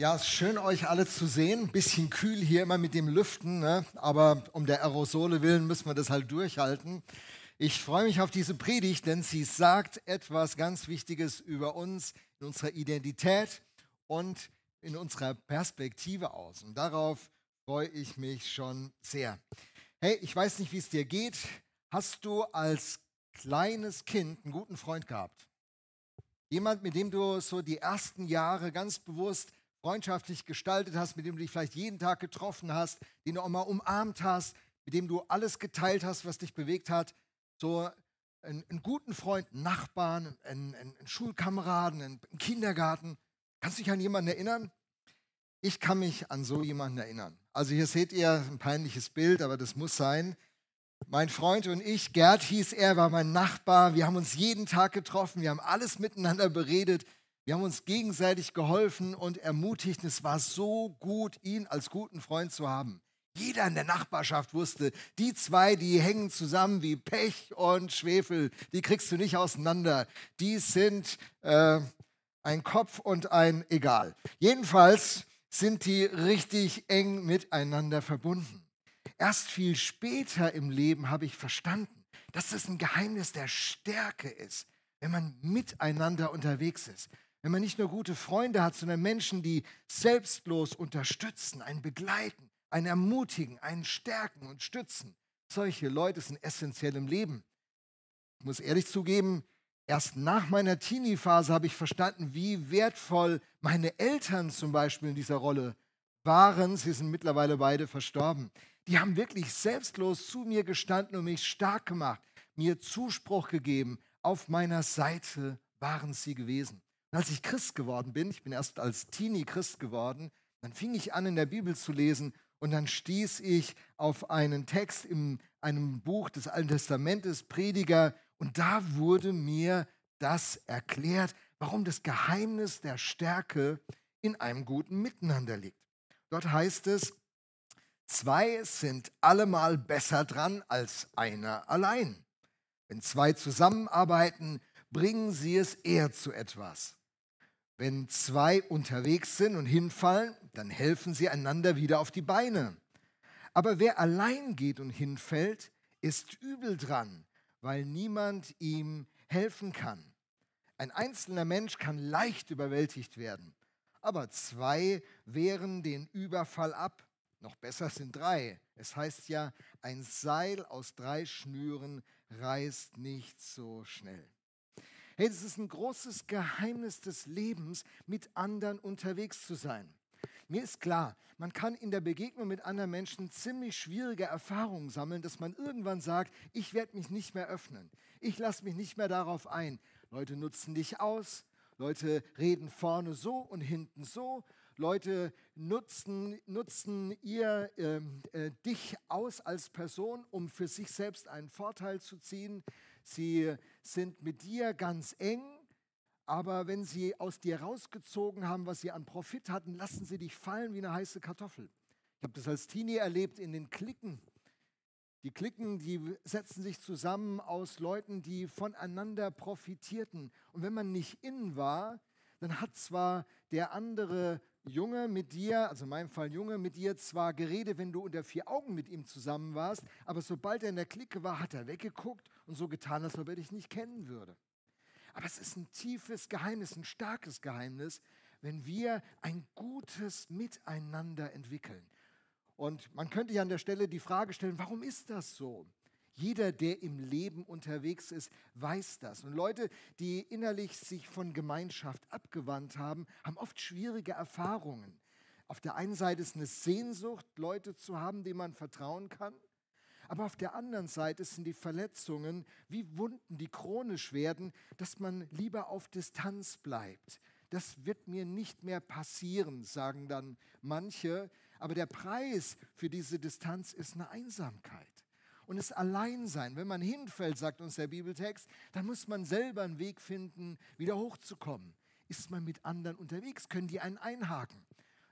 Ja, es ist schön, euch alle zu sehen. Ein bisschen kühl hier immer mit dem Lüften, ne? aber um der Aerosole willen müssen wir das halt durchhalten. Ich freue mich auf diese Predigt, denn sie sagt etwas ganz Wichtiges über uns, in unserer Identität und in unserer Perspektive aus. Und darauf freue ich mich schon sehr. Hey, ich weiß nicht, wie es dir geht. Hast du als kleines Kind einen guten Freund gehabt? Jemand, mit dem du so die ersten Jahre ganz bewusst freundschaftlich gestaltet hast, mit dem du dich vielleicht jeden Tag getroffen hast, den du auch mal umarmt hast, mit dem du alles geteilt hast, was dich bewegt hat. So einen, einen guten Freund, einen Nachbarn, einen, einen, Schulkameraden, einen Kindergarten. Kannst du dich an jemanden erinnern? Ich kann mich an so jemanden erinnern. Also hier seht ihr ein peinliches Bild, aber das muss sein. Mein Freund und ich, Gerd hieß er, war mein Nachbar. Wir haben uns jeden Tag getroffen, wir haben alles miteinander beredet. Wir haben uns gegenseitig geholfen und ermutigt. Es war so gut, ihn als guten Freund zu haben. Jeder in der Nachbarschaft wusste, die zwei, die hängen zusammen wie Pech und Schwefel. Die kriegst du nicht auseinander. Die sind äh, ein Kopf und ein Egal. Jedenfalls sind die richtig eng miteinander verbunden. Erst viel später im Leben habe ich verstanden, dass das ein Geheimnis der Stärke ist, wenn man miteinander unterwegs ist. Wenn man nicht nur gute Freunde hat, sondern Menschen, die selbstlos unterstützen, einen begleiten, einen ermutigen, einen stärken und stützen. Solche Leute sind essentiell im Leben. Ich muss ehrlich zugeben, erst nach meiner Teenie-Phase habe ich verstanden, wie wertvoll meine Eltern zum Beispiel in dieser Rolle waren. Sie sind mittlerweile beide verstorben. Die haben wirklich selbstlos zu mir gestanden und mich stark gemacht, mir Zuspruch gegeben. Auf meiner Seite waren sie gewesen. Und als ich Christ geworden bin, ich bin erst als Teenie Christ geworden, dann fing ich an, in der Bibel zu lesen und dann stieß ich auf einen Text in einem Buch des Alten Testamentes, Prediger, und da wurde mir das erklärt, warum das Geheimnis der Stärke in einem guten Miteinander liegt. Dort heißt es, zwei sind allemal besser dran als einer allein. Wenn zwei zusammenarbeiten, bringen sie es eher zu etwas. Wenn zwei unterwegs sind und hinfallen, dann helfen sie einander wieder auf die Beine. Aber wer allein geht und hinfällt, ist übel dran, weil niemand ihm helfen kann. Ein einzelner Mensch kann leicht überwältigt werden, aber zwei wehren den Überfall ab. Noch besser sind drei. Es heißt ja, ein Seil aus drei Schnüren reißt nicht so schnell. Hey, es ist ein großes Geheimnis des Lebens, mit anderen unterwegs zu sein. Mir ist klar, man kann in der Begegnung mit anderen Menschen ziemlich schwierige Erfahrungen sammeln, dass man irgendwann sagt, ich werde mich nicht mehr öffnen. Ich lasse mich nicht mehr darauf ein. Leute nutzen dich aus, Leute reden vorne so und hinten so. Leute nutzen, nutzen ihr, ähm, äh, dich aus als Person, um für sich selbst einen Vorteil zu ziehen. Sie sind mit dir ganz eng, aber wenn sie aus dir rausgezogen haben, was sie an Profit hatten, lassen sie dich fallen wie eine heiße Kartoffel. Ich habe das als Teenie erlebt in den Klicken. Die Klicken, die setzen sich zusammen aus Leuten, die voneinander profitierten. Und wenn man nicht innen war, dann hat zwar der andere Junge mit dir, also in meinem Fall Junge, mit dir zwar geredet, wenn du unter vier Augen mit ihm zusammen warst, aber sobald er in der Clique war, hat er weggeguckt und so getan, als ob er dich nicht kennen würde. Aber es ist ein tiefes Geheimnis, ein starkes Geheimnis, wenn wir ein gutes Miteinander entwickeln. Und man könnte ja an der Stelle die Frage stellen, warum ist das so? Jeder, der im Leben unterwegs ist, weiß das. Und Leute, die innerlich sich von Gemeinschaft abgewandt haben, haben oft schwierige Erfahrungen. Auf der einen Seite ist eine Sehnsucht, Leute zu haben, denen man vertrauen kann. Aber auf der anderen Seite sind die Verletzungen wie Wunden, die chronisch werden, dass man lieber auf Distanz bleibt. Das wird mir nicht mehr passieren, sagen dann manche. Aber der Preis für diese Distanz ist eine Einsamkeit und das Alleinsein. Wenn man hinfällt, sagt uns der Bibeltext, dann muss man selber einen Weg finden, wieder hochzukommen. Ist man mit anderen unterwegs, können die einen einhaken.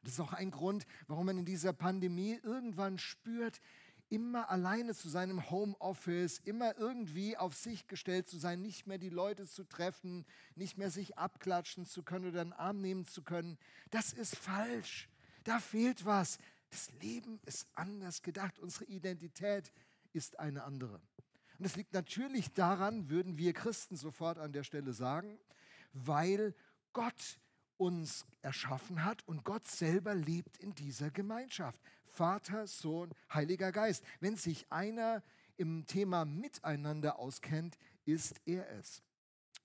Das ist auch ein Grund, warum man in dieser Pandemie irgendwann spürt, immer alleine zu seinem Homeoffice, immer irgendwie auf sich gestellt zu sein, nicht mehr die Leute zu treffen, nicht mehr sich abklatschen zu können oder einen Arm nehmen zu können. Das ist falsch. Da fehlt was. Das Leben ist anders gedacht. Unsere Identität ist eine andere. Und das liegt natürlich daran, würden wir Christen sofort an der Stelle sagen, weil Gott uns erschaffen hat und Gott selber lebt in dieser Gemeinschaft. Vater, Sohn, Heiliger Geist. Wenn sich einer im Thema Miteinander auskennt, ist er es.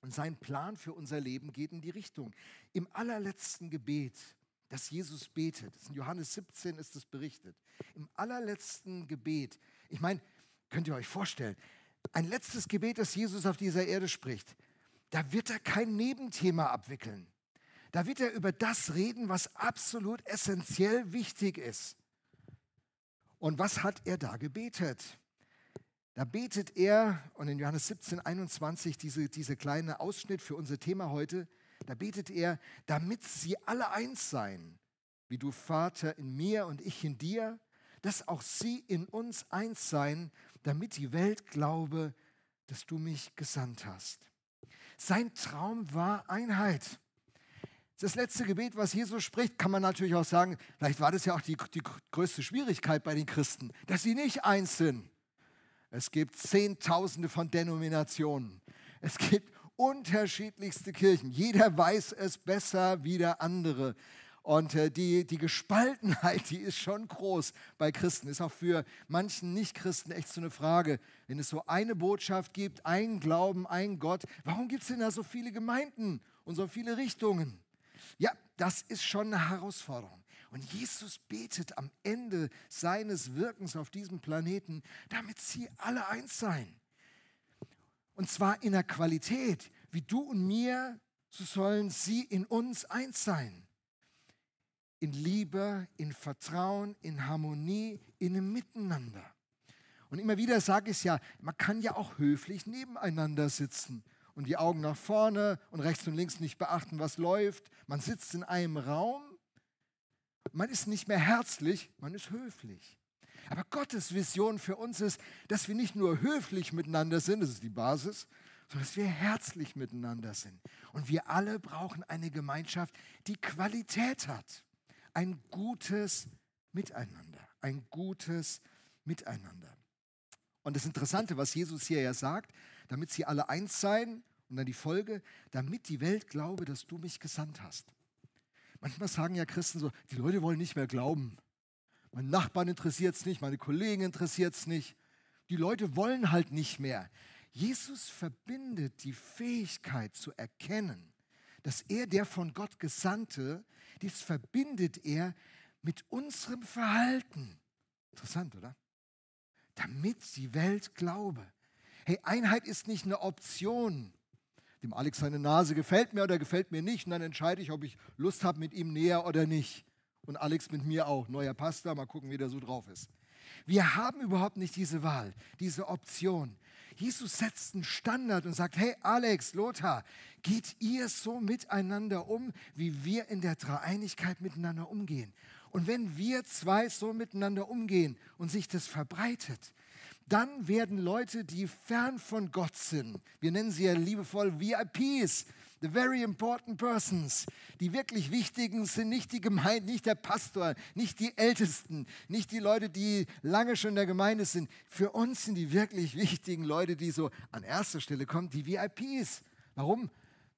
Und sein Plan für unser Leben geht in die Richtung. Im allerletzten Gebet, das Jesus betet, in Johannes 17 ist es berichtet, im allerletzten Gebet, ich meine, könnt ihr euch vorstellen, ein letztes Gebet, das Jesus auf dieser Erde spricht, da wird er kein Nebenthema abwickeln. Da wird er über das reden, was absolut essentiell wichtig ist. Und was hat er da gebetet? Da betet er, und in Johannes 17, 21, diese, diese kleine Ausschnitt für unser Thema heute, da betet er, damit sie alle eins seien, wie du Vater in mir und ich in dir, dass auch sie in uns eins seien, damit die Welt glaube, dass du mich gesandt hast. Sein Traum war Einheit. Das letzte Gebet, was Jesus spricht, kann man natürlich auch sagen, vielleicht war das ja auch die, die größte Schwierigkeit bei den Christen, dass sie nicht eins sind. Es gibt Zehntausende von Denominationen. Es gibt unterschiedlichste Kirchen. Jeder weiß es besser wie der andere. Und äh, die, die Gespaltenheit, die ist schon groß bei Christen. Ist auch für manchen Nicht-Christen echt so eine Frage. Wenn es so eine Botschaft gibt, ein Glauben, ein Gott, warum gibt es denn da so viele Gemeinden und so viele Richtungen? Ja, das ist schon eine Herausforderung. Und Jesus betet am Ende seines Wirkens auf diesem Planeten, damit sie alle eins seien. Und zwar in der Qualität, wie du und mir, so sollen sie in uns eins sein. In Liebe, in Vertrauen, in Harmonie, in einem Miteinander. Und immer wieder sage ich es ja, man kann ja auch höflich nebeneinander sitzen und die Augen nach vorne und rechts und links nicht beachten, was läuft. Man sitzt in einem Raum, man ist nicht mehr herzlich, man ist höflich. Aber Gottes Vision für uns ist, dass wir nicht nur höflich miteinander sind, das ist die Basis, sondern dass wir herzlich miteinander sind. Und wir alle brauchen eine Gemeinschaft, die Qualität hat. Ein gutes Miteinander. Ein gutes Miteinander. Und das Interessante, was Jesus hier ja sagt, damit sie alle eins seien. Und dann die Folge, damit die Welt glaube, dass du mich gesandt hast. Manchmal sagen ja Christen so, die Leute wollen nicht mehr glauben. Mein Nachbarn interessiert es nicht, meine Kollegen interessiert es nicht. Die Leute wollen halt nicht mehr. Jesus verbindet die Fähigkeit zu erkennen, dass er der von Gott Gesandte, dies verbindet er mit unserem Verhalten. Interessant, oder? Damit die Welt glaube. Hey, Einheit ist nicht eine Option. Dem Alex seine Nase gefällt mir oder gefällt mir nicht und dann entscheide ich, ob ich Lust habe mit ihm näher oder nicht. Und Alex mit mir auch. Neuer Pastor, mal gucken, wie der so drauf ist. Wir haben überhaupt nicht diese Wahl, diese Option. Jesus setzt einen Standard und sagt, hey Alex, Lothar, geht ihr so miteinander um, wie wir in der Dreieinigkeit miteinander umgehen? Und wenn wir zwei so miteinander umgehen und sich das verbreitet, dann werden Leute, die fern von Gott sind, wir nennen sie ja liebevoll VIPs, the very important persons, die wirklich wichtigen sind nicht die Gemeinde, nicht der Pastor, nicht die Ältesten, nicht die Leute, die lange schon in der Gemeinde sind. Für uns sind die wirklich wichtigen Leute, die so an erster Stelle kommen, die VIPs. Warum?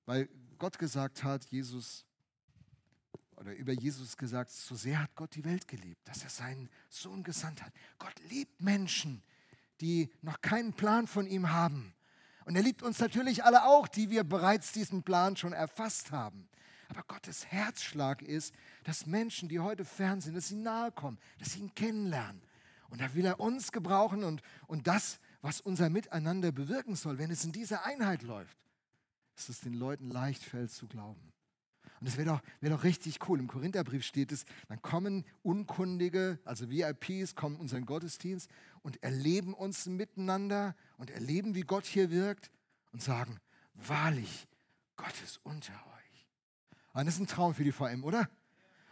Weil Gott gesagt hat, Jesus oder über Jesus gesagt, so sehr hat Gott die Welt geliebt, dass er seinen Sohn gesandt hat. Gott liebt Menschen, die noch keinen Plan von ihm haben. Und er liebt uns natürlich alle auch, die wir bereits diesen Plan schon erfasst haben. Aber Gottes Herzschlag ist, dass Menschen, die heute fern sind, dass sie nahe kommen, dass sie ihn kennenlernen. Und da will er uns gebrauchen und, und das, was unser Miteinander bewirken soll, wenn es in dieser Einheit läuft, dass es den Leuten leicht fällt zu glauben. Und es wäre doch, wär doch richtig cool. Im Korintherbrief steht es, dann kommen Unkundige, also VIPs, kommen unseren Gottesdienst und erleben uns miteinander und erleben, wie Gott hier wirkt und sagen, wahrlich, Gott ist unter euch. Und das ist ein Traum für die VM, oder?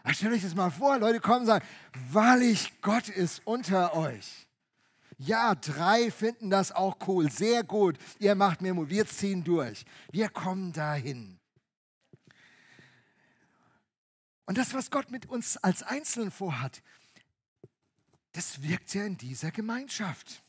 Ach, stellt euch das mal vor, Leute kommen und sagen, wahrlich, Gott ist unter euch. Ja, drei finden das auch cool. Sehr gut. Ihr macht mir Mut. Wir ziehen durch. Wir kommen dahin. Und das, was Gott mit uns als Einzelnen vorhat, das wirkt ja in dieser Gemeinschaft.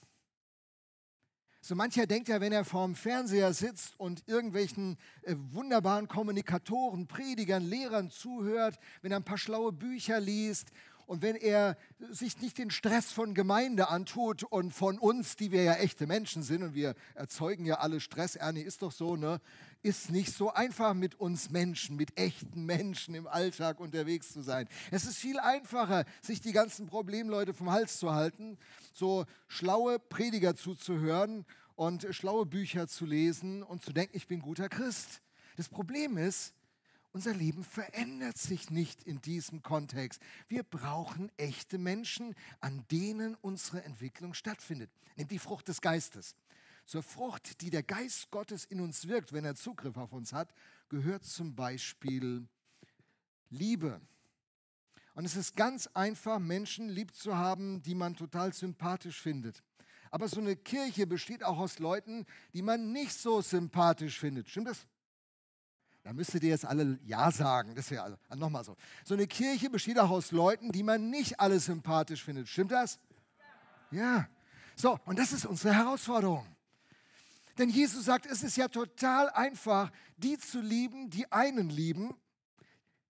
So mancher denkt ja, wenn er vorm Fernseher sitzt und irgendwelchen äh, wunderbaren Kommunikatoren, Predigern, Lehrern zuhört, wenn er ein paar schlaue Bücher liest und wenn er sich nicht den Stress von Gemeinde antut und von uns, die wir ja echte Menschen sind und wir erzeugen ja alle Stress, Ernie ist doch so, ne? Ist nicht so einfach mit uns Menschen, mit echten Menschen im Alltag unterwegs zu sein. Es ist viel einfacher, sich die ganzen Problemleute vom Hals zu halten so schlaue Prediger zuzuhören und schlaue Bücher zu lesen und zu denken, ich bin guter Christ. Das Problem ist, unser Leben verändert sich nicht in diesem Kontext. Wir brauchen echte Menschen, an denen unsere Entwicklung stattfindet. Nehmt die Frucht des Geistes. Zur Frucht, die der Geist Gottes in uns wirkt, wenn er Zugriff auf uns hat, gehört zum Beispiel Liebe, und es ist ganz einfach, Menschen lieb zu haben, die man total sympathisch findet. Aber so eine Kirche besteht auch aus Leuten, die man nicht so sympathisch findet. Stimmt das? Da müsstet ihr jetzt alle Ja sagen. Das wäre also, also nochmal so. So eine Kirche besteht auch aus Leuten, die man nicht alle sympathisch findet. Stimmt das? Ja. ja. So, und das ist unsere Herausforderung. Denn Jesus sagt, es ist ja total einfach, die zu lieben, die einen lieben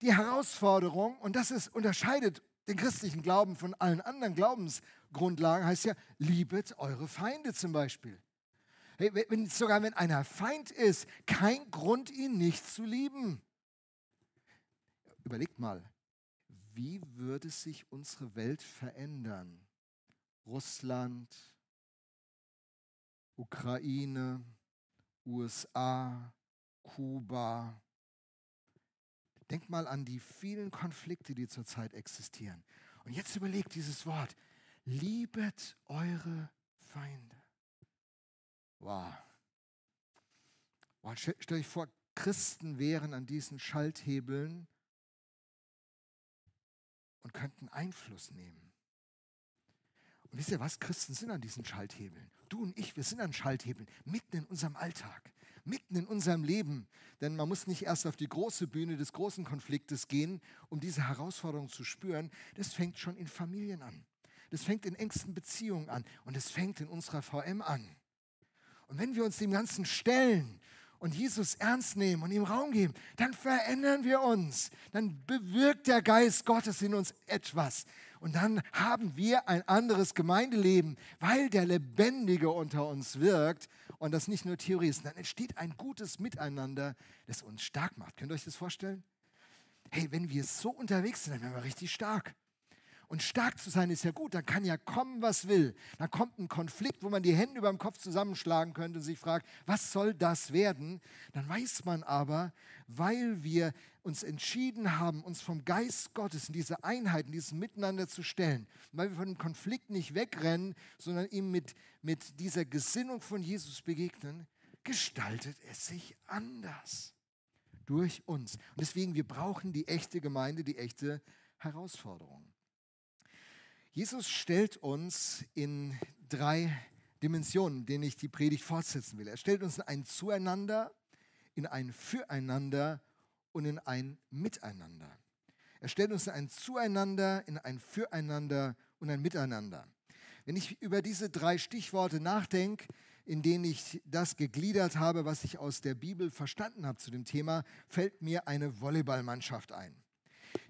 die Herausforderung, und das ist, unterscheidet den christlichen Glauben von allen anderen Glaubensgrundlagen, heißt ja, liebet eure Feinde zum Beispiel. Hey, wenn, sogar wenn einer Feind ist, kein Grund, ihn nicht zu lieben. Überlegt mal, wie würde sich unsere Welt verändern? Russland, Ukraine, USA, Kuba, Denk mal an die vielen Konflikte, die zurzeit existieren. Und jetzt überlegt dieses Wort, liebet eure Feinde. Wow. wow. Stell euch vor, Christen wären an diesen Schalthebeln und könnten Einfluss nehmen. Wisst ihr was? Christen sind an diesen Schalthebeln. Du und ich, wir sind an Schalthebeln, mitten in unserem Alltag mitten in unserem Leben. Denn man muss nicht erst auf die große Bühne des großen Konfliktes gehen, um diese Herausforderung zu spüren. Das fängt schon in Familien an. Das fängt in engsten Beziehungen an. Und es fängt in unserer VM an. Und wenn wir uns dem Ganzen stellen und Jesus ernst nehmen und ihm Raum geben, dann verändern wir uns. Dann bewirkt der Geist Gottes in uns etwas. Und dann haben wir ein anderes Gemeindeleben, weil der Lebendige unter uns wirkt und das nicht nur Theorie ist. Dann entsteht ein gutes Miteinander, das uns stark macht. Könnt ihr euch das vorstellen? Hey, wenn wir so unterwegs sind, dann werden wir richtig stark. Und stark zu sein ist ja gut, dann kann ja kommen, was will. Dann kommt ein Konflikt, wo man die Hände über dem Kopf zusammenschlagen könnte und sich fragt, was soll das werden? Dann weiß man aber, weil wir uns entschieden haben, uns vom Geist Gottes in diese Einheit, in dieses Miteinander zu stellen, weil wir von dem Konflikt nicht wegrennen, sondern ihm mit, mit dieser Gesinnung von Jesus begegnen, gestaltet es sich anders durch uns. Und deswegen, wir brauchen die echte Gemeinde, die echte Herausforderung. Jesus stellt uns in drei Dimensionen, denen ich die Predigt fortsetzen will. Er stellt uns in ein Zueinander, in ein Füreinander und in ein Miteinander. Er stellt uns in ein Zueinander, in ein Füreinander und ein Miteinander. Wenn ich über diese drei Stichworte nachdenke, in denen ich das gegliedert habe, was ich aus der Bibel verstanden habe zu dem Thema, fällt mir eine Volleyballmannschaft ein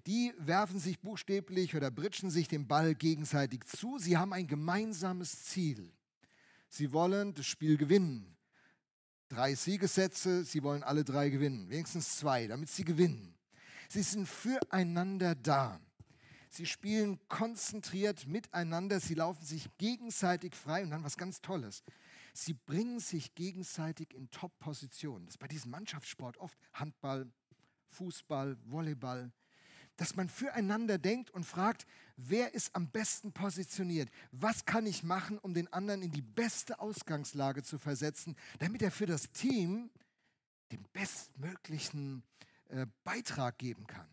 die werfen sich buchstäblich oder britschen sich den Ball gegenseitig zu. Sie haben ein gemeinsames Ziel. Sie wollen das Spiel gewinnen. Drei Siegessätze, sie wollen alle drei gewinnen, wenigstens zwei, damit sie gewinnen. Sie sind füreinander da. Sie spielen konzentriert miteinander, sie laufen sich gegenseitig frei und dann was ganz Tolles. Sie bringen sich gegenseitig in Top-Positionen. Das ist bei diesem Mannschaftssport oft Handball, Fußball, Volleyball dass man füreinander denkt und fragt, wer ist am besten positioniert? Was kann ich machen, um den anderen in die beste Ausgangslage zu versetzen, damit er für das Team den bestmöglichen äh, Beitrag geben kann?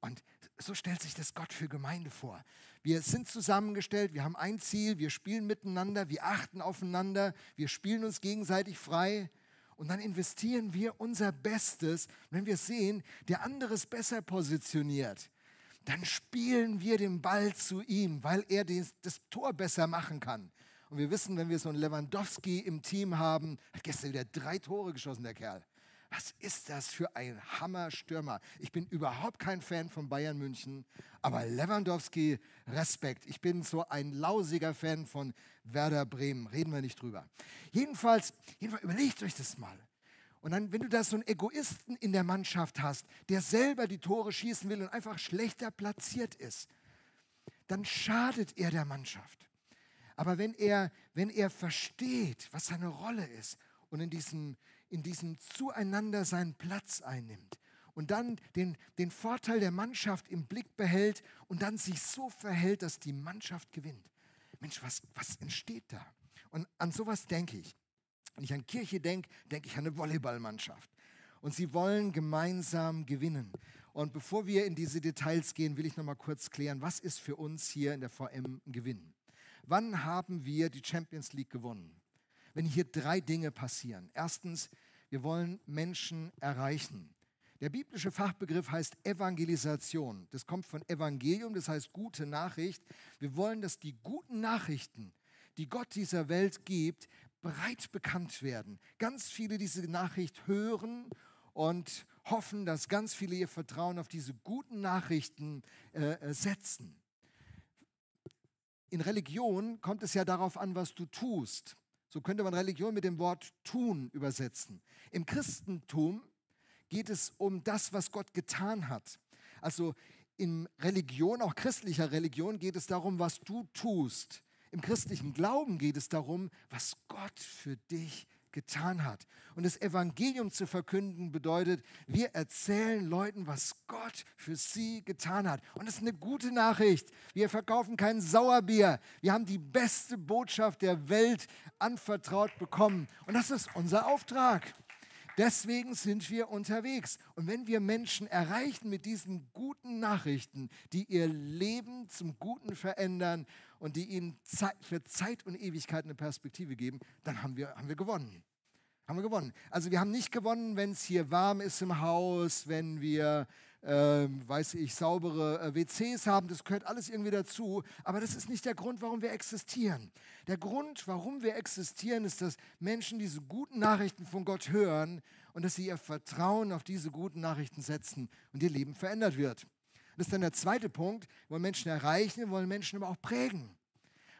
Und so stellt sich das Gott für Gemeinde vor. Wir sind zusammengestellt, wir haben ein Ziel, wir spielen miteinander, wir achten aufeinander, wir spielen uns gegenseitig frei und dann investieren wir unser Bestes. Wenn wir sehen, der andere ist besser positioniert, dann spielen wir den Ball zu ihm, weil er das, Tor besser machen kann. Und wir wissen, wenn wir so einen Lewandowski im Team haben, hat gestern wieder drei Tore geschossen, der Kerl. Was ist das für ein Hammerstürmer? Ich bin überhaupt kein Fan von Bayern München, aber Lewandowski, Respekt. Ich bin so ein lausiger Fan von Werder Bremen. Reden wir nicht drüber. Jedenfalls, jedenfalls überlegt euch das mal. Und dann, wenn du da so einen Egoisten in der Mannschaft hast, der selber die Tore schießen will und einfach schlechter platziert ist, dann schadet er der Mannschaft. Aber wenn er, wenn er versteht, was seine Rolle ist und in diesem, in diesem Zueinander seinen Platz einnimmt und dann den, den Vorteil der Mannschaft im Blick behält und dann sich so verhält, dass die Mannschaft gewinnt. Mensch, was, was entsteht da? Und an sowas denke ich. Wenn ich an Kirche denke, denke ich an eine Volleyballmannschaft. Und sie wollen gemeinsam gewinnen. Und bevor wir in diese Details gehen, will ich noch mal kurz klären, was ist für uns hier in der VM ein Gewinn? Wann haben wir die Champions League gewonnen? Wenn hier drei Dinge passieren. Erstens, wir wollen Menschen erreichen. Der biblische Fachbegriff heißt Evangelisation. Das kommt von Evangelium, das heißt gute Nachricht. Wir wollen, dass die guten Nachrichten, die Gott dieser Welt gibt, breit bekannt werden. Ganz viele diese Nachricht hören und hoffen, dass ganz viele ihr Vertrauen auf diese guten Nachrichten äh, äh setzen. In Religion kommt es ja darauf an, was du tust. So könnte man Religion mit dem Wort tun übersetzen. Im Christentum geht es um das, was Gott getan hat. Also in Religion, auch christlicher Religion, geht es darum, was du tust. Im christlichen Glauben geht es darum, was Gott für dich getan hat. Und das Evangelium zu verkünden bedeutet, wir erzählen Leuten, was Gott für sie getan hat. Und das ist eine gute Nachricht. Wir verkaufen kein Sauerbier. Wir haben die beste Botschaft der Welt anvertraut bekommen. Und das ist unser Auftrag. Deswegen sind wir unterwegs. Und wenn wir Menschen erreichen mit diesen guten Nachrichten, die ihr Leben zum Guten verändern und die ihnen für Zeit und Ewigkeit eine Perspektive geben, dann haben wir, haben wir gewonnen. Haben wir gewonnen. Also wir haben nicht gewonnen, wenn es hier warm ist im Haus, wenn wir, äh, weiß ich, saubere äh, WCs haben. Das gehört alles irgendwie dazu. Aber das ist nicht der Grund, warum wir existieren. Der Grund, warum wir existieren, ist, dass Menschen diese guten Nachrichten von Gott hören und dass sie ihr Vertrauen auf diese guten Nachrichten setzen und ihr Leben verändert wird. Das ist dann der zweite Punkt. Wir wollen Menschen erreichen, wir wollen Menschen aber auch prägen.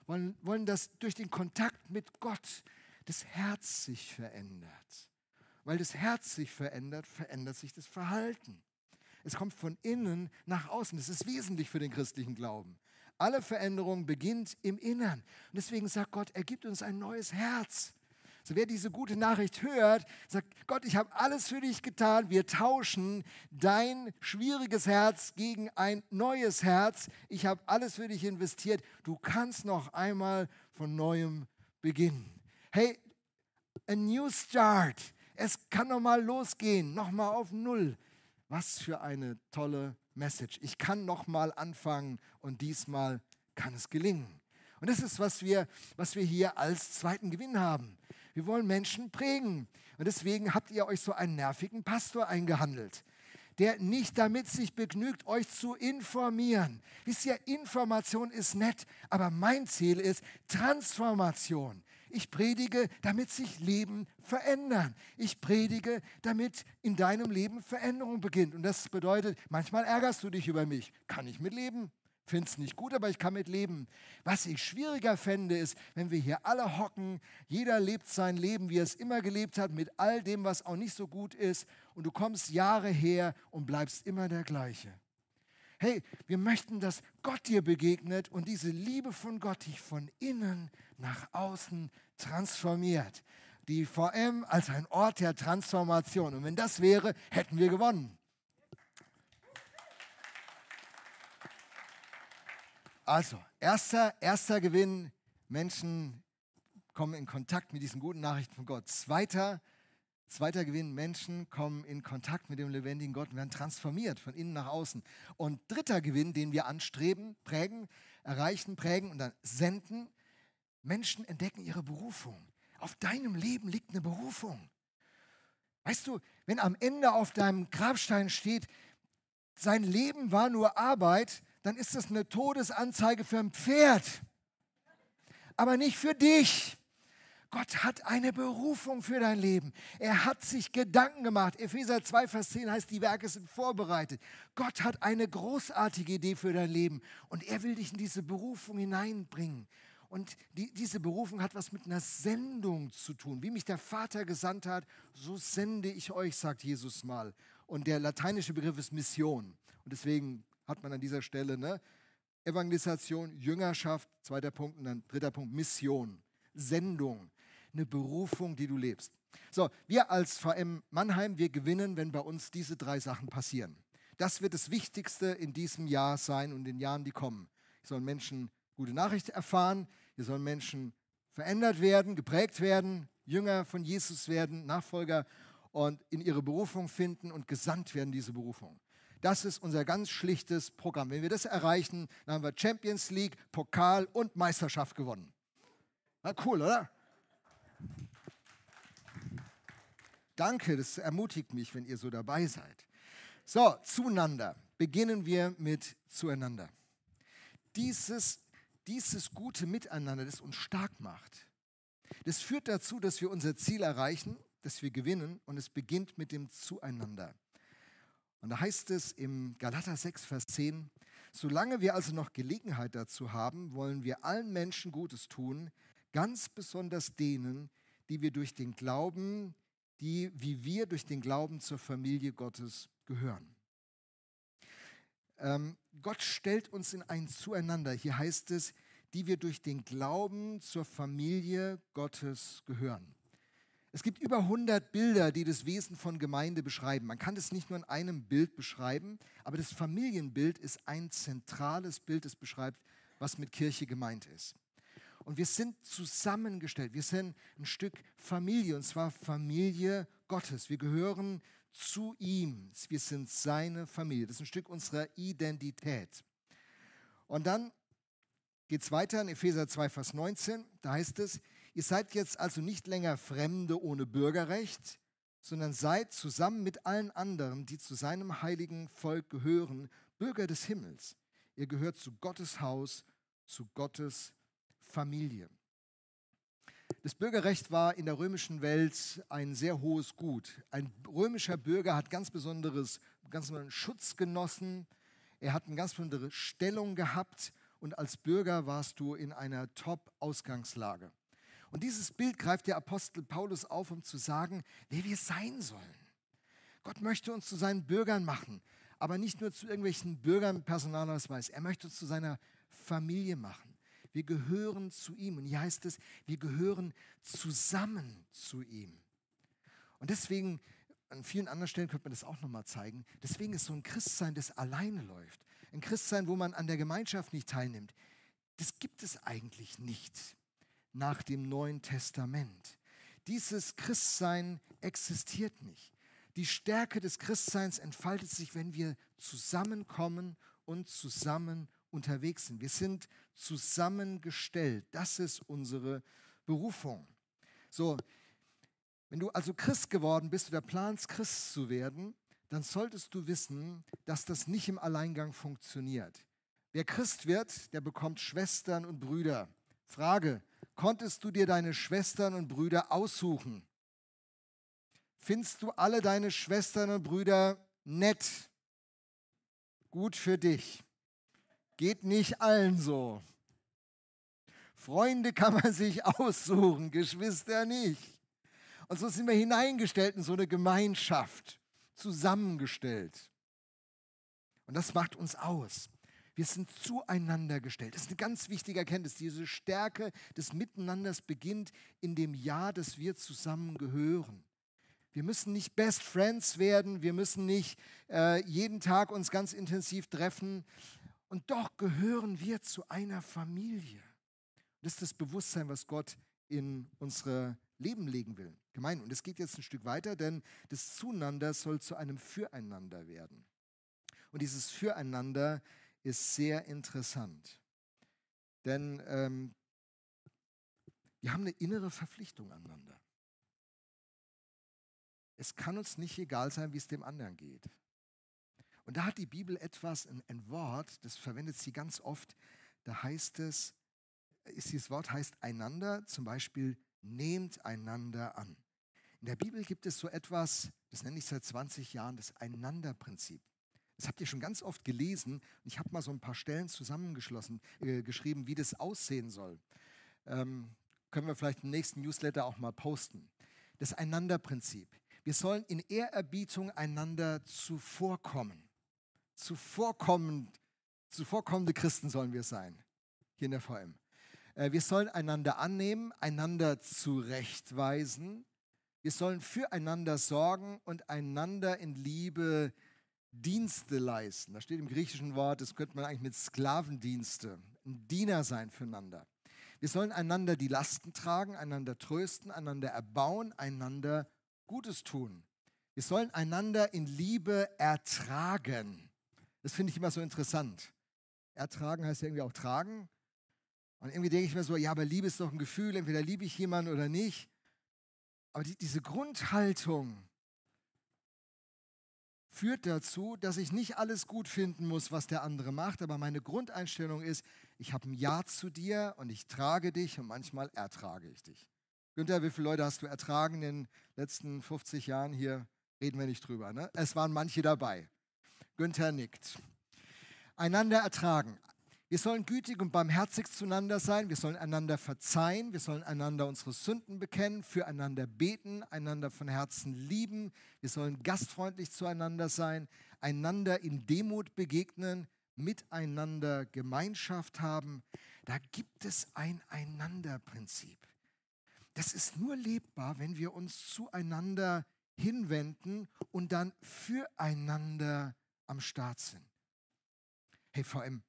Wir wollen, wollen das durch den Kontakt mit Gott das Herz sich verändert. Weil das Herz sich verändert, verändert sich das Verhalten. Es kommt von innen nach außen. Das ist wesentlich für den christlichen Glauben. Alle Veränderung beginnt im Innern. Und deswegen sagt Gott, er gibt uns ein neues Herz. So wer diese gute Nachricht hört, sagt, Gott, ich habe alles für dich getan. Wir tauschen dein schwieriges Herz gegen ein neues Herz. Ich habe alles für dich investiert. Du kannst noch einmal von neuem beginnen. Hey, a new start. Es kann noch mal losgehen, noch mal auf Null. Was für eine tolle Message. Ich kann noch mal anfangen und diesmal kann es gelingen. Und das ist, was wir, was wir hier als zweiten Gewinn haben. Wir wollen Menschen prägen. Und deswegen habt ihr euch so einen nervigen Pastor eingehandelt der nicht damit sich begnügt, euch zu informieren. Wisst ihr, Information ist nett, aber mein Ziel ist Transformation. Ich predige, damit sich Leben verändern. Ich predige, damit in deinem Leben Veränderung beginnt. Und das bedeutet, manchmal ärgerst du dich über mich. Kann ich mitleben? finde es nicht gut, aber ich kann mit leben. Was ich schwieriger fände, ist, wenn wir hier alle hocken, jeder lebt sein Leben, wie er es immer gelebt hat, mit all dem, was auch nicht so gut ist, und du kommst Jahre her und bleibst immer der gleiche. Hey, wir möchten, dass Gott dir begegnet und diese Liebe von Gott dich von innen nach außen transformiert. Die VM als ein Ort der Transformation. Und wenn das wäre, hätten wir gewonnen. Also, erster, erster Gewinn, Menschen kommen in Kontakt mit diesen guten Nachrichten von Gott. Zweiter, Zweiter Gewinn, Menschen kommen in Kontakt mit dem lebendigen Gott und werden transformiert von innen nach außen. Und dritter Gewinn, den wir anstreben, prägen, erreichen, prägen und dann senden, Menschen entdecken ihre Berufung. Auf deinem Leben liegt eine Berufung. Weißt du, wenn am Ende auf deinem Grabstein steht, sein Leben war nur Arbeit, dann ist das eine Todesanzeige für ein Pferd, aber nicht für dich. Gott hat eine Berufung für dein Leben. Er hat sich Gedanken gemacht. Epheser 2, Vers 10 heißt, die Werke sind vorbereitet. Gott hat eine großartige Idee für dein Leben und er will dich in diese Berufung hineinbringen. Und die, diese Berufung hat was mit einer Sendung zu tun. Wie mich der Vater gesandt hat, so sende ich euch, sagt Jesus mal. Und der lateinische Begriff ist Mission. Und deswegen hat man an dieser Stelle ne, Evangelisation, Jüngerschaft, zweiter Punkt und dann dritter Punkt Mission, Sendung, eine Berufung, die du lebst. So, wir als VM Mannheim, wir gewinnen, wenn bei uns diese drei Sachen passieren. Das wird das Wichtigste in diesem Jahr sein und in den Jahren, die kommen. Sollen Menschen gute Nachricht erfahren. Hier sollen Menschen verändert werden, geprägt werden, Jünger von Jesus werden, Nachfolger und in ihre Berufung finden und gesandt werden, diese Berufung. Das ist unser ganz schlichtes Programm. Wenn wir das erreichen, dann haben wir Champions League, Pokal und Meisterschaft gewonnen. Na cool, oder? Danke, das ermutigt mich, wenn ihr so dabei seid. So, zueinander. Beginnen wir mit zueinander. Dieses dieses gute Miteinander, das uns stark macht, das führt dazu, dass wir unser Ziel erreichen, dass wir gewinnen und es beginnt mit dem Zueinander. Und da heißt es im Galater 6, Vers 10, solange wir also noch Gelegenheit dazu haben, wollen wir allen Menschen Gutes tun, ganz besonders denen, die wir durch den Glauben, die wie wir durch den Glauben zur Familie Gottes gehören. Ähm, Gott stellt uns in ein Zueinander. Hier heißt es, die wir durch den Glauben zur Familie Gottes gehören. Es gibt über 100 Bilder, die das Wesen von Gemeinde beschreiben. Man kann das nicht nur in einem Bild beschreiben, aber das Familienbild ist ein zentrales Bild, das beschreibt, was mit Kirche gemeint ist. Und wir sind zusammengestellt. Wir sind ein Stück Familie, und zwar Familie Gottes. Wir gehören zu ihm. Wir sind seine Familie. Das ist ein Stück unserer Identität. Und dann geht es weiter in Epheser 2, Vers 19. Da heißt es, ihr seid jetzt also nicht länger Fremde ohne Bürgerrecht, sondern seid zusammen mit allen anderen, die zu seinem heiligen Volk gehören, Bürger des Himmels. Ihr gehört zu Gottes Haus, zu Gottes Familie. Das Bürgerrecht war in der römischen Welt ein sehr hohes Gut. Ein römischer Bürger hat ganz besonderes, ganz besonderen Schutz genossen. Er hat eine ganz besondere Stellung gehabt und als Bürger warst du in einer Top-Ausgangslage. Und dieses Bild greift der Apostel Paulus auf, um zu sagen, wer wir sein sollen. Gott möchte uns zu seinen Bürgern machen, aber nicht nur zu irgendwelchen Bürgern Personalausweis. Er möchte uns zu seiner Familie machen. Wir gehören zu ihm. Und hier heißt es, wir gehören zusammen zu ihm. Und deswegen, an vielen anderen Stellen könnte man das auch nochmal zeigen, deswegen ist so ein Christsein, das alleine läuft. Ein Christsein, wo man an der Gemeinschaft nicht teilnimmt. Das gibt es eigentlich nicht nach dem Neuen Testament. Dieses Christsein existiert nicht. Die Stärke des Christseins entfaltet sich, wenn wir zusammenkommen und zusammen unterwegs sind. Wir sind zusammengestellt. Das ist unsere Berufung. So, wenn du also Christ geworden bist oder planst, Christ zu werden, dann solltest du wissen, dass das nicht im Alleingang funktioniert. Wer Christ wird, der bekommt Schwestern und Brüder. Frage, konntest du dir deine Schwestern und Brüder aussuchen? Findest du alle deine Schwestern und Brüder nett? Gut für dich. Geht nicht allen so. Freunde kann man sich aussuchen, Geschwister nicht. Und so sind wir hineingestellt in so eine Gemeinschaft, zusammengestellt. Und das macht uns aus. Wir sind zueinander gestellt. Das ist eine ganz wichtige Erkenntnis. Diese Stärke des Miteinanders beginnt in dem Jahr, dass wir zusammengehören. Wir müssen nicht Best Friends werden, wir müssen nicht äh, jeden Tag uns ganz intensiv treffen, und doch gehören wir zu einer Familie. Das ist das Bewusstsein, was Gott in unsere Leben legen will. gemein. Und es geht jetzt ein Stück weiter, denn das Zueinander soll zu einem Füreinander werden. Und dieses Füreinander ist sehr interessant. Denn ähm, wir haben eine innere Verpflichtung aneinander. Es kann uns nicht egal sein, wie es dem anderen geht. Und da hat die Bibel etwas, ein, ein Wort, das verwendet sie ganz oft, da heißt es, ist dieses Wort heißt einander, zum Beispiel nehmt einander an. In der Bibel gibt es so etwas, das nenne ich seit 20 Jahren, das Einanderprinzip. Das habt ihr schon ganz oft gelesen und ich habe mal so ein paar Stellen zusammengeschlossen, äh, geschrieben, wie das aussehen soll. Ähm, können wir vielleicht im nächsten Newsletter auch mal posten. Das Einanderprinzip. Wir sollen in Ehrerbietung einander zuvorkommen. Zuvorkommend, zuvorkommende Christen sollen wir sein, hier in der VM. Äh, wir sollen einander annehmen, einander zurechtweisen. Wir sollen füreinander sorgen und einander in Liebe Dienste leisten. Da steht im griechischen Wort, das könnte man eigentlich mit Sklavendienste, ein Diener sein füreinander. Wir sollen einander die Lasten tragen, einander trösten, einander erbauen, einander Gutes tun. Wir sollen einander in Liebe ertragen. Das finde ich immer so interessant. Ertragen heißt ja irgendwie auch tragen. Und irgendwie denke ich mir so, ja, aber Liebe ist doch ein Gefühl, entweder liebe ich jemanden oder nicht. Aber die, diese Grundhaltung führt dazu, dass ich nicht alles gut finden muss, was der andere macht, aber meine Grundeinstellung ist, ich habe ein Ja zu dir und ich trage dich und manchmal ertrage ich dich. Günther, wie viele Leute hast du ertragen in den letzten 50 Jahren? Hier reden wir nicht drüber. Ne? Es waren manche dabei. Günther nickt. Einander ertragen. Wir sollen gütig und barmherzig zueinander sein. Wir sollen einander verzeihen. Wir sollen einander unsere Sünden bekennen, füreinander beten, einander von Herzen lieben. Wir sollen gastfreundlich zueinander sein, einander in Demut begegnen, miteinander Gemeinschaft haben. Da gibt es ein Einanderprinzip. Das ist nur lebbar, wenn wir uns zueinander hinwenden und dann füreinander am Start sind. Hey, VM,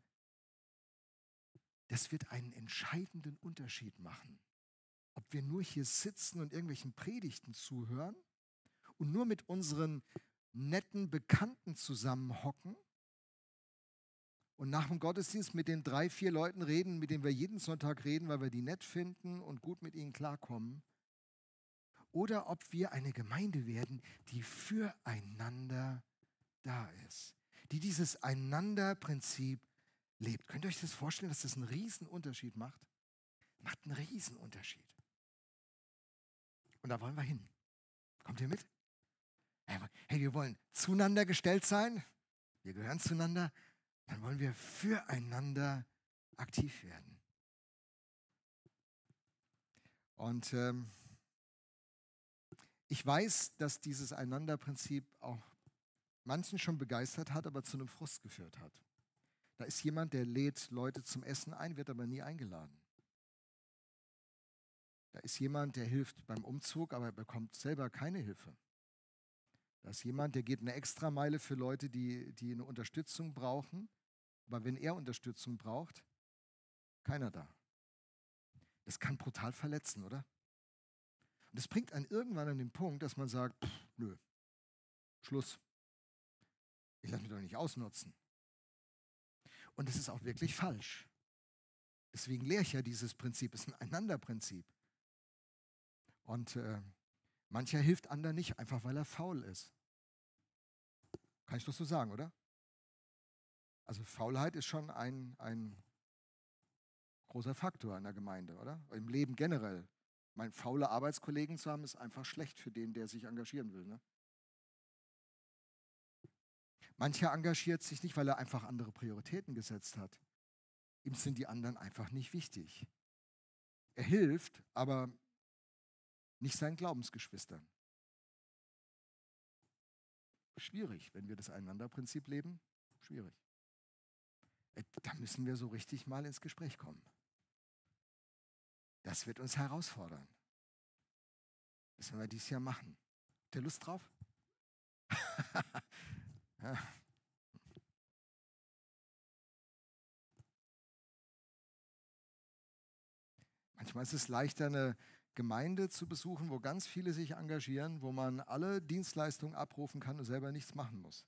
das wird einen entscheidenden Unterschied machen. Ob wir nur hier sitzen und irgendwelchen Predigten zuhören und nur mit unseren netten Bekannten zusammenhocken und nach dem Gottesdienst mit den drei, vier Leuten reden, mit denen wir jeden Sonntag reden, weil wir die nett finden und gut mit ihnen klarkommen. Oder ob wir eine Gemeinde werden, die füreinander da ist, die dieses Einander-Prinzip lebt. Könnt ihr euch das vorstellen, dass das einen Riesenunterschied macht? Macht einen Riesenunterschied. Und da wollen wir hin. Kommt ihr mit? Hey, wir wollen zueinander gestellt sein. Wir gehören zueinander. Dann wollen wir füreinander aktiv werden. Und ähm, ich weiß, dass dieses Einanderprinzip auch manchen schon begeistert hat, aber zu einem Frust geführt hat. Da ist jemand, der lädt Leute zum Essen ein, wird aber nie eingeladen. Da ist jemand, der hilft beim Umzug, aber er bekommt selber keine Hilfe. Da ist jemand, der geht eine Extrameile für Leute, die, die eine Unterstützung brauchen, aber wenn er Unterstützung braucht, keiner da. Das kann brutal verletzen, oder? Und das bringt einen irgendwann an den Punkt, dass man sagt, pff, nö, Schluss. Ich lasse mich doch nicht ausnutzen. Und es ist auch wirklich falsch. Deswegen lehre ich ja dieses Prinzip, es ist ein Einanderprinzip. Und äh, mancher hilft anderen nicht, einfach weil er faul ist. Kann ich doch so sagen, oder? Also Faulheit ist schon ein, ein großer Faktor in der Gemeinde, oder? Im Leben generell. Mein faule Arbeitskollegen zu haben, ist einfach schlecht für den, der sich engagieren will. Ne? Mancher engagiert sich nicht, weil er einfach andere Prioritäten gesetzt hat. Ihm sind die anderen einfach nicht wichtig. Er hilft, aber nicht seinen Glaubensgeschwistern. Schwierig, wenn wir das Einanderprinzip leben. Schwierig. Äh, da müssen wir so richtig mal ins Gespräch kommen. Das wird uns herausfordern. Das werden wir dieses Jahr machen. Habt ihr Lust drauf? Manchmal ist es leichter, eine Gemeinde zu besuchen, wo ganz viele sich engagieren, wo man alle Dienstleistungen abrufen kann und selber nichts machen muss.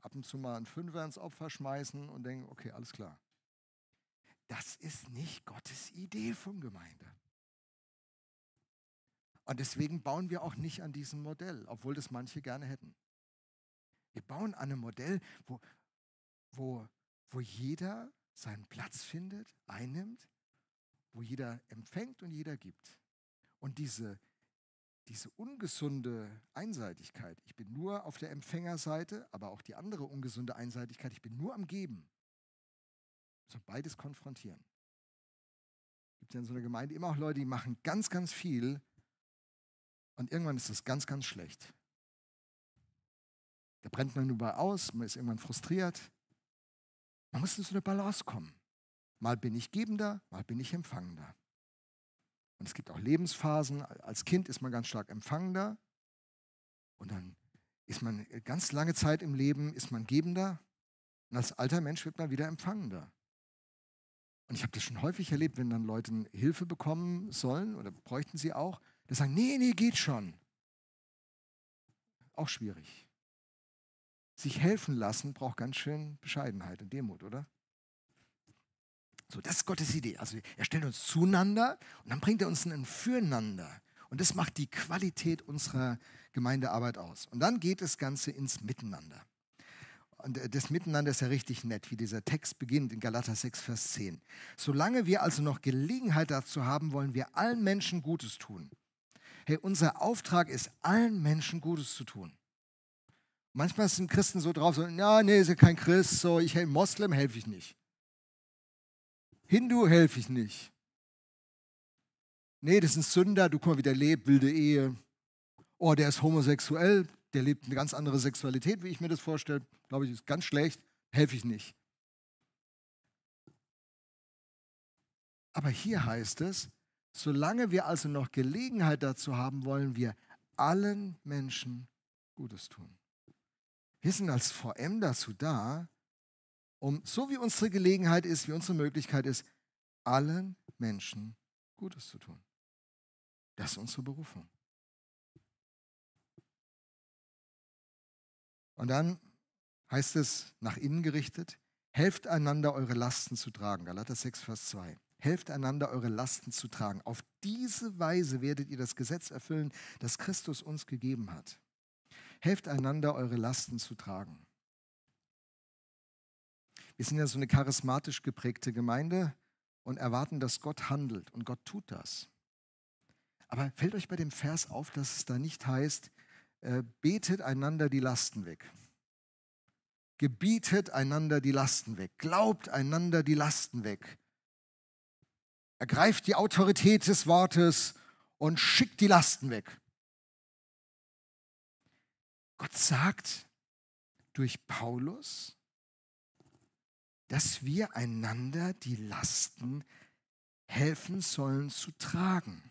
Ab und zu mal ein Fünfer ins Opfer schmeißen und denken, okay, alles klar. Das ist nicht Gottes Idee von Gemeinde. Und deswegen bauen wir auch nicht an diesem Modell, obwohl das manche gerne hätten. Wir bauen an einem Modell, wo, wo, wo jeder seinen Platz findet, einnimmt, wo jeder empfängt und jeder gibt. Und diese, diese ungesunde Einseitigkeit, ich bin nur auf der Empfängerseite, aber auch die andere ungesunde Einseitigkeit, ich bin nur am Geben. Also beides konfrontieren. Es gibt ja in so einer Gemeinde immer auch Leute, die machen ganz, ganz viel und irgendwann ist das ganz, ganz schlecht. Da brennt man nur aus, man ist irgendwann frustriert. Man muss in so eine Balance kommen. Mal bin ich Gebender, mal bin ich Empfangender. Und es gibt auch Lebensphasen. Als Kind ist man ganz stark Empfangender. Und dann ist man ganz lange Zeit im Leben, ist man Gebender. Und als alter Mensch wird man wieder Empfangender. Und ich habe das schon häufig erlebt, wenn dann Leute Hilfe bekommen sollen oder bräuchten sie auch, die sagen, nee, nee, geht schon. Auch schwierig. Sich helfen lassen braucht ganz schön Bescheidenheit und Demut, oder? So, das ist Gottes Idee. Also er stellt uns zueinander und dann bringt er uns ein Füreinander. Und das macht die Qualität unserer Gemeindearbeit aus. Und dann geht das Ganze ins Miteinander. Und äh, das Miteinander ist ja richtig nett, wie dieser Text beginnt in Galater 6, Vers 10. Solange wir also noch Gelegenheit dazu haben, wollen wir allen Menschen Gutes tun. Hey, unser Auftrag ist, allen Menschen Gutes zu tun. Manchmal sind Christen so drauf, so, ja, nee, ist ja kein Christ, so, ich Moslem, helfe ich nicht. Hindu helfe ich nicht. Nee, das ein Sünder, du guck mal, wie der lebt, wilde Ehe. Oh, der ist homosexuell, der lebt eine ganz andere Sexualität, wie ich mir das vorstelle. Glaube ich, ist ganz schlecht, helfe ich nicht. Aber hier heißt es, solange wir also noch Gelegenheit dazu haben, wollen wir allen Menschen Gutes tun. Wir sind als VM dazu da, um, so wie unsere Gelegenheit ist, wie unsere Möglichkeit ist, allen Menschen Gutes zu tun. Das ist unsere Berufung. Und dann heißt es nach innen gerichtet, helft einander eure Lasten zu tragen. Galater 6, Vers 2. Helft einander eure Lasten zu tragen. Auf diese Weise werdet ihr das Gesetz erfüllen, das Christus uns gegeben hat. Helft einander eure Lasten zu tragen. Wir sind ja so eine charismatisch geprägte Gemeinde und erwarten, dass Gott handelt. Und Gott tut das. Aber fällt euch bei dem Vers auf, dass es da nicht heißt, äh, betet einander die Lasten weg. Gebietet einander die Lasten weg. Glaubt einander die Lasten weg. Ergreift die Autorität des Wortes und schickt die Lasten weg. Gott sagt durch Paulus, dass wir einander die Lasten helfen sollen zu tragen.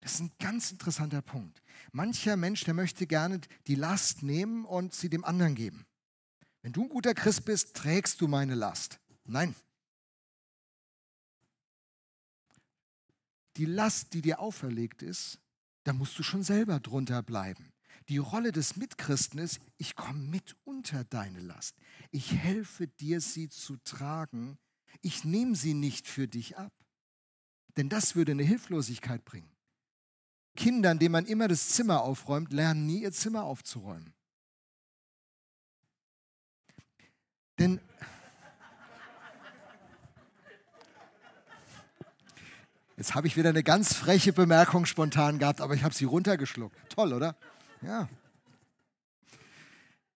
Das ist ein ganz interessanter Punkt. Mancher Mensch, der möchte gerne die Last nehmen und sie dem anderen geben. Wenn du ein guter Christ bist, trägst du meine Last. Nein. Die Last, die dir auferlegt ist, da musst du schon selber drunter bleiben. Die Rolle des Mitchristen ist, ich komme mit unter deine Last. Ich helfe dir, sie zu tragen. Ich nehme sie nicht für dich ab. Denn das würde eine Hilflosigkeit bringen. Kindern, denen man immer das Zimmer aufräumt, lernen nie ihr Zimmer aufzuräumen. Denn jetzt habe ich wieder eine ganz freche Bemerkung spontan gehabt, aber ich habe sie runtergeschluckt. Toll, oder? Ja.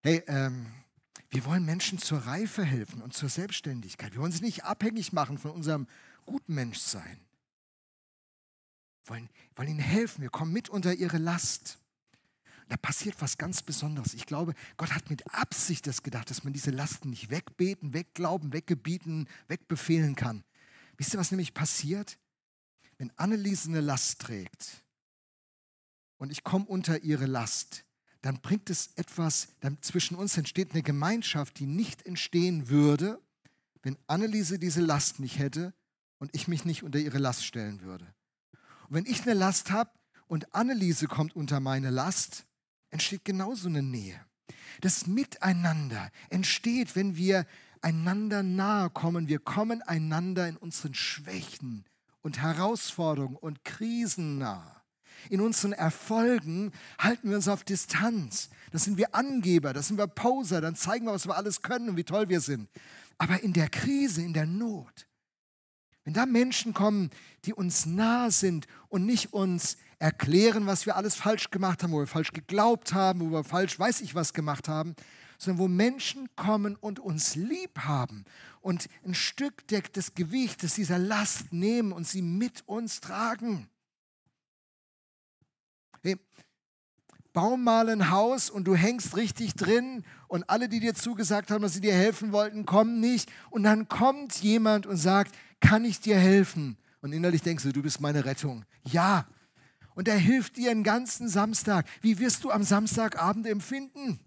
Hey, ähm, wir wollen Menschen zur Reife helfen und zur Selbstständigkeit. Wir wollen sie nicht abhängig machen von unserem guten Menschsein. Wir wollen, wollen ihnen helfen. Wir kommen mit unter ihre Last. Da passiert was ganz Besonderes. Ich glaube, Gott hat mit Absicht das gedacht, dass man diese Lasten nicht wegbeten, wegglauben, weggebieten, wegbefehlen kann. Wisst ihr, was nämlich passiert? Wenn Anneliese eine Last trägt, und ich komme unter ihre Last, dann bringt es etwas, dann zwischen uns entsteht eine Gemeinschaft, die nicht entstehen würde, wenn Anneliese diese Last nicht hätte und ich mich nicht unter ihre Last stellen würde. Und wenn ich eine Last habe und Anneliese kommt unter meine Last, entsteht genauso eine Nähe. Das Miteinander entsteht, wenn wir einander nahe kommen. Wir kommen einander in unseren Schwächen und Herausforderungen und Krisen nahe. In unseren Erfolgen halten wir uns auf Distanz. Da sind wir Angeber, da sind wir Poser, dann zeigen wir, was wir alles können und wie toll wir sind. Aber in der Krise, in der Not, wenn da Menschen kommen, die uns nah sind und nicht uns erklären, was wir alles falsch gemacht haben, wo wir falsch geglaubt haben, wo wir falsch weiß ich was gemacht haben, sondern wo Menschen kommen und uns lieb haben und ein Stück des Gewichtes dieser Last nehmen und sie mit uns tragen. Hey, bau mal ein Haus und du hängst richtig drin und alle, die dir zugesagt haben, dass sie dir helfen wollten, kommen nicht. Und dann kommt jemand und sagt, kann ich dir helfen? Und innerlich denkst du, du bist meine Rettung. Ja. Und er hilft dir einen ganzen Samstag. Wie wirst du am Samstagabend empfinden?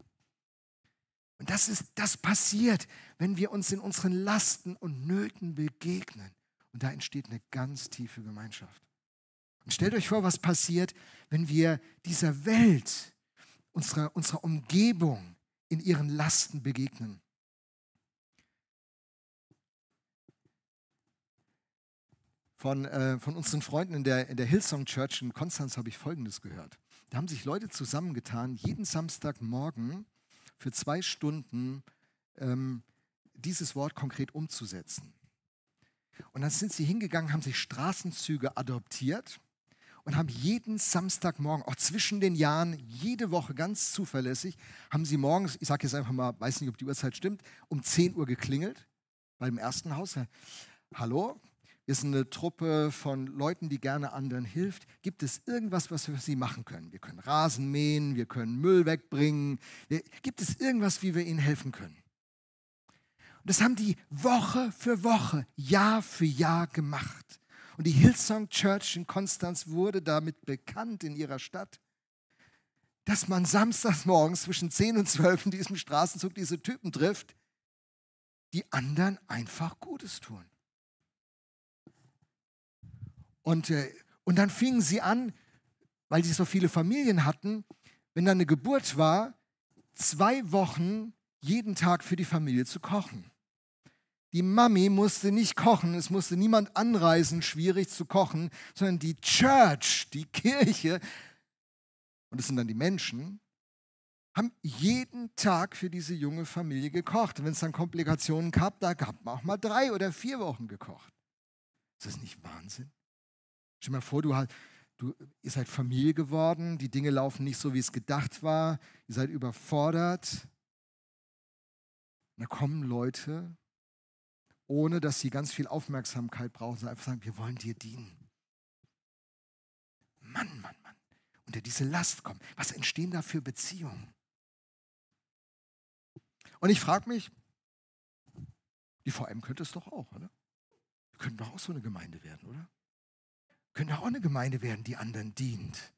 Und das ist, das passiert, wenn wir uns in unseren Lasten und Nöten begegnen. Und da entsteht eine ganz tiefe Gemeinschaft. Und stellt euch vor, was passiert, wenn wir dieser Welt, unserer, unserer Umgebung in ihren Lasten begegnen. Von, äh, von unseren Freunden in der, in der Hillsong Church in Konstanz habe ich Folgendes gehört. Da haben sich Leute zusammengetan, jeden Samstagmorgen für zwei Stunden ähm, dieses Wort konkret umzusetzen. Und dann sind sie hingegangen, haben sich Straßenzüge adoptiert und haben jeden Samstagmorgen, auch zwischen den Jahren, jede Woche ganz zuverlässig, haben sie morgens, ich sage jetzt einfach mal, weiß nicht, ob die Uhrzeit stimmt, um 10 Uhr geklingelt beim ersten Haus. Hallo, sind eine Truppe von Leuten, die gerne anderen hilft. Gibt es irgendwas, was wir für sie machen können? Wir können Rasen mähen, wir können Müll wegbringen. Gibt es irgendwas, wie wir ihnen helfen können? Und das haben die Woche für Woche, Jahr für Jahr gemacht. Und die Hillsong Church in Konstanz wurde damit bekannt in ihrer Stadt, dass man samstags morgens zwischen 10 und 12 in diesem Straßenzug diese Typen trifft, die anderen einfach Gutes tun. Und, äh, und dann fingen sie an, weil sie so viele Familien hatten, wenn dann eine Geburt war, zwei Wochen jeden Tag für die Familie zu kochen. Die Mami musste nicht kochen, es musste niemand anreisen, schwierig zu kochen, sondern die Church, die Kirche, und es sind dann die Menschen, haben jeden Tag für diese junge Familie gekocht. Wenn es dann Komplikationen gab, da gab man auch mal drei oder vier Wochen gekocht. Ist das nicht Wahnsinn? Stell dir mal vor, du, hast, du, ihr seid Familie geworden, die Dinge laufen nicht so, wie es gedacht war, ihr seid überfordert. Und da kommen Leute ohne dass sie ganz viel Aufmerksamkeit brauchen, einfach sagen, wir wollen dir dienen. Mann, Mann, Mann. Unter diese Last kommen. Was entstehen da für Beziehungen? Und ich frage mich, die VM könnte es doch auch, oder? Wir könnten doch auch so eine Gemeinde werden, oder? Wir könnten auch eine Gemeinde werden, die anderen dient.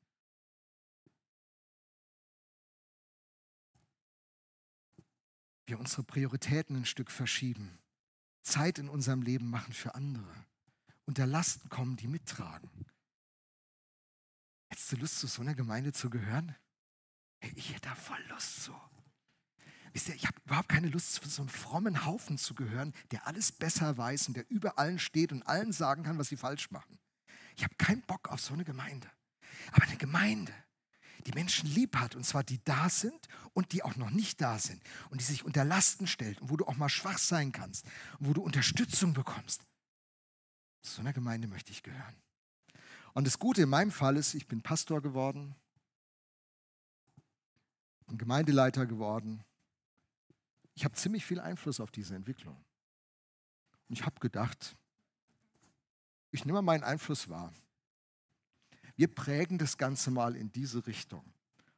Wir unsere Prioritäten ein Stück verschieben Zeit in unserem Leben machen für andere. Unter Lasten kommen, die mittragen. Hättest du Lust, zu so einer Gemeinde zu gehören? Hey, ich hätte da voll Lust zu. Wisst ihr, ich habe überhaupt keine Lust, zu so einem frommen Haufen zu gehören, der alles besser weiß und der über allen steht und allen sagen kann, was sie falsch machen. Ich habe keinen Bock auf so eine Gemeinde. Aber eine Gemeinde, die Menschen lieb hat, und zwar die da sind und die auch noch nicht da sind und die sich unter Lasten stellt und wo du auch mal schwach sein kannst und wo du Unterstützung bekommst. Zu so einer Gemeinde möchte ich gehören. Und das Gute in meinem Fall ist, ich bin Pastor geworden, bin Gemeindeleiter geworden. Ich habe ziemlich viel Einfluss auf diese Entwicklung. Und ich habe gedacht, ich nehme meinen Einfluss wahr. Wir prägen das Ganze mal in diese Richtung.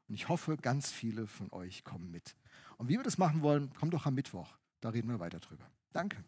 Und ich hoffe, ganz viele von euch kommen mit. Und wie wir das machen wollen, kommt doch am Mittwoch. Da reden wir weiter drüber. Danke.